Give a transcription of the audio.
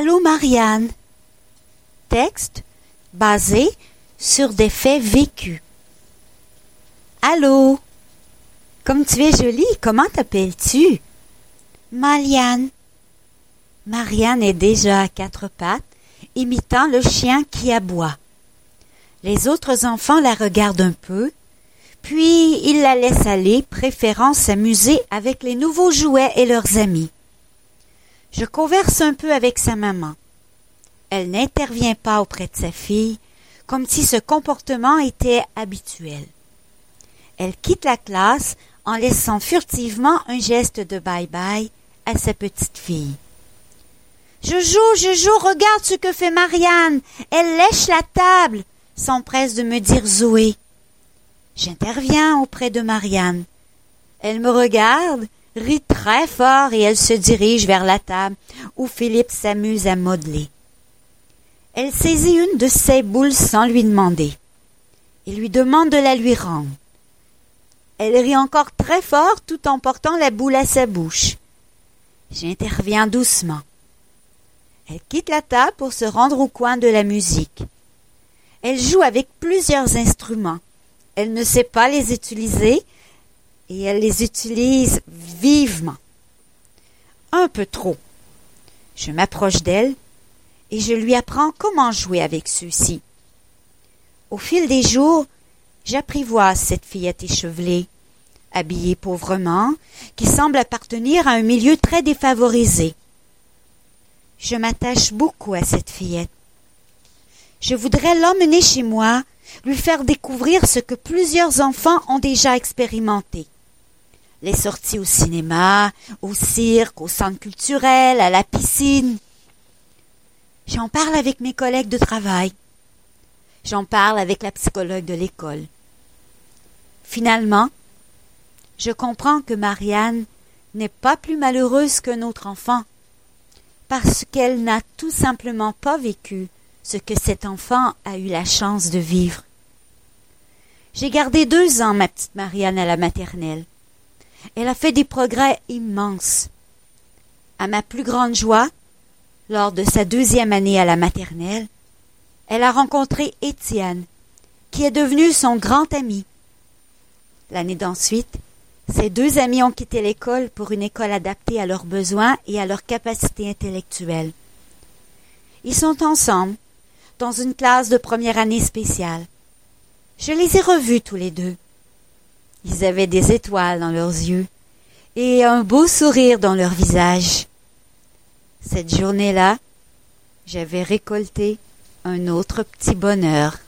Allô Marianne. Texte basé sur des faits vécus. Allô? Comme tu es jolie, comment t'appelles-tu? Marianne. Marianne est déjà à quatre pattes, imitant le chien qui aboie. Les autres enfants la regardent un peu, puis ils la laissent aller, préférant s'amuser avec les nouveaux jouets et leurs amis. Je converse un peu avec sa maman. Elle n'intervient pas auprès de sa fille, comme si ce comportement était habituel. Elle quitte la classe en laissant furtivement un geste de bye-bye à sa petite fille. Je joue, je joue, regarde ce que fait Marianne. Elle lèche la table, s'empresse de me dire Zoé. J'interviens auprès de Marianne. Elle me regarde, rit très fort et elle se dirige vers la table où Philippe s'amuse à modeler. Elle saisit une de ses boules sans lui demander et lui demande de la lui rendre. Elle rit encore très fort tout en portant la boule à sa bouche. J'interviens doucement. Elle quitte la table pour se rendre au coin de la musique. Elle joue avec plusieurs instruments. Elle ne sait pas les utiliser et elle les utilise vivement. Un peu trop. Je m'approche d'elle et je lui apprends comment jouer avec ceux-ci. Au fil des jours, j'apprivoise cette fillette échevelée, habillée pauvrement, qui semble appartenir à un milieu très défavorisé. Je m'attache beaucoup à cette fillette. Je voudrais l'emmener chez moi, lui faire découvrir ce que plusieurs enfants ont déjà expérimenté les sorties au cinéma, au cirque, au centre culturel, à la piscine. J'en parle avec mes collègues de travail. J'en parle avec la psychologue de l'école. Finalement, je comprends que Marianne n'est pas plus malheureuse qu'un autre enfant, parce qu'elle n'a tout simplement pas vécu ce que cet enfant a eu la chance de vivre. J'ai gardé deux ans ma petite Marianne à la maternelle. Elle a fait des progrès immenses. À ma plus grande joie, lors de sa deuxième année à la maternelle, elle a rencontré Étienne, qui est devenu son grand ami. L'année d'ensuite, ces deux amis ont quitté l'école pour une école adaptée à leurs besoins et à leurs capacités intellectuelles. Ils sont ensemble, dans une classe de première année spéciale. Je les ai revus tous les deux. Ils avaient des étoiles dans leurs yeux et un beau sourire dans leur visage. Cette journée-là, j'avais récolté un autre petit bonheur.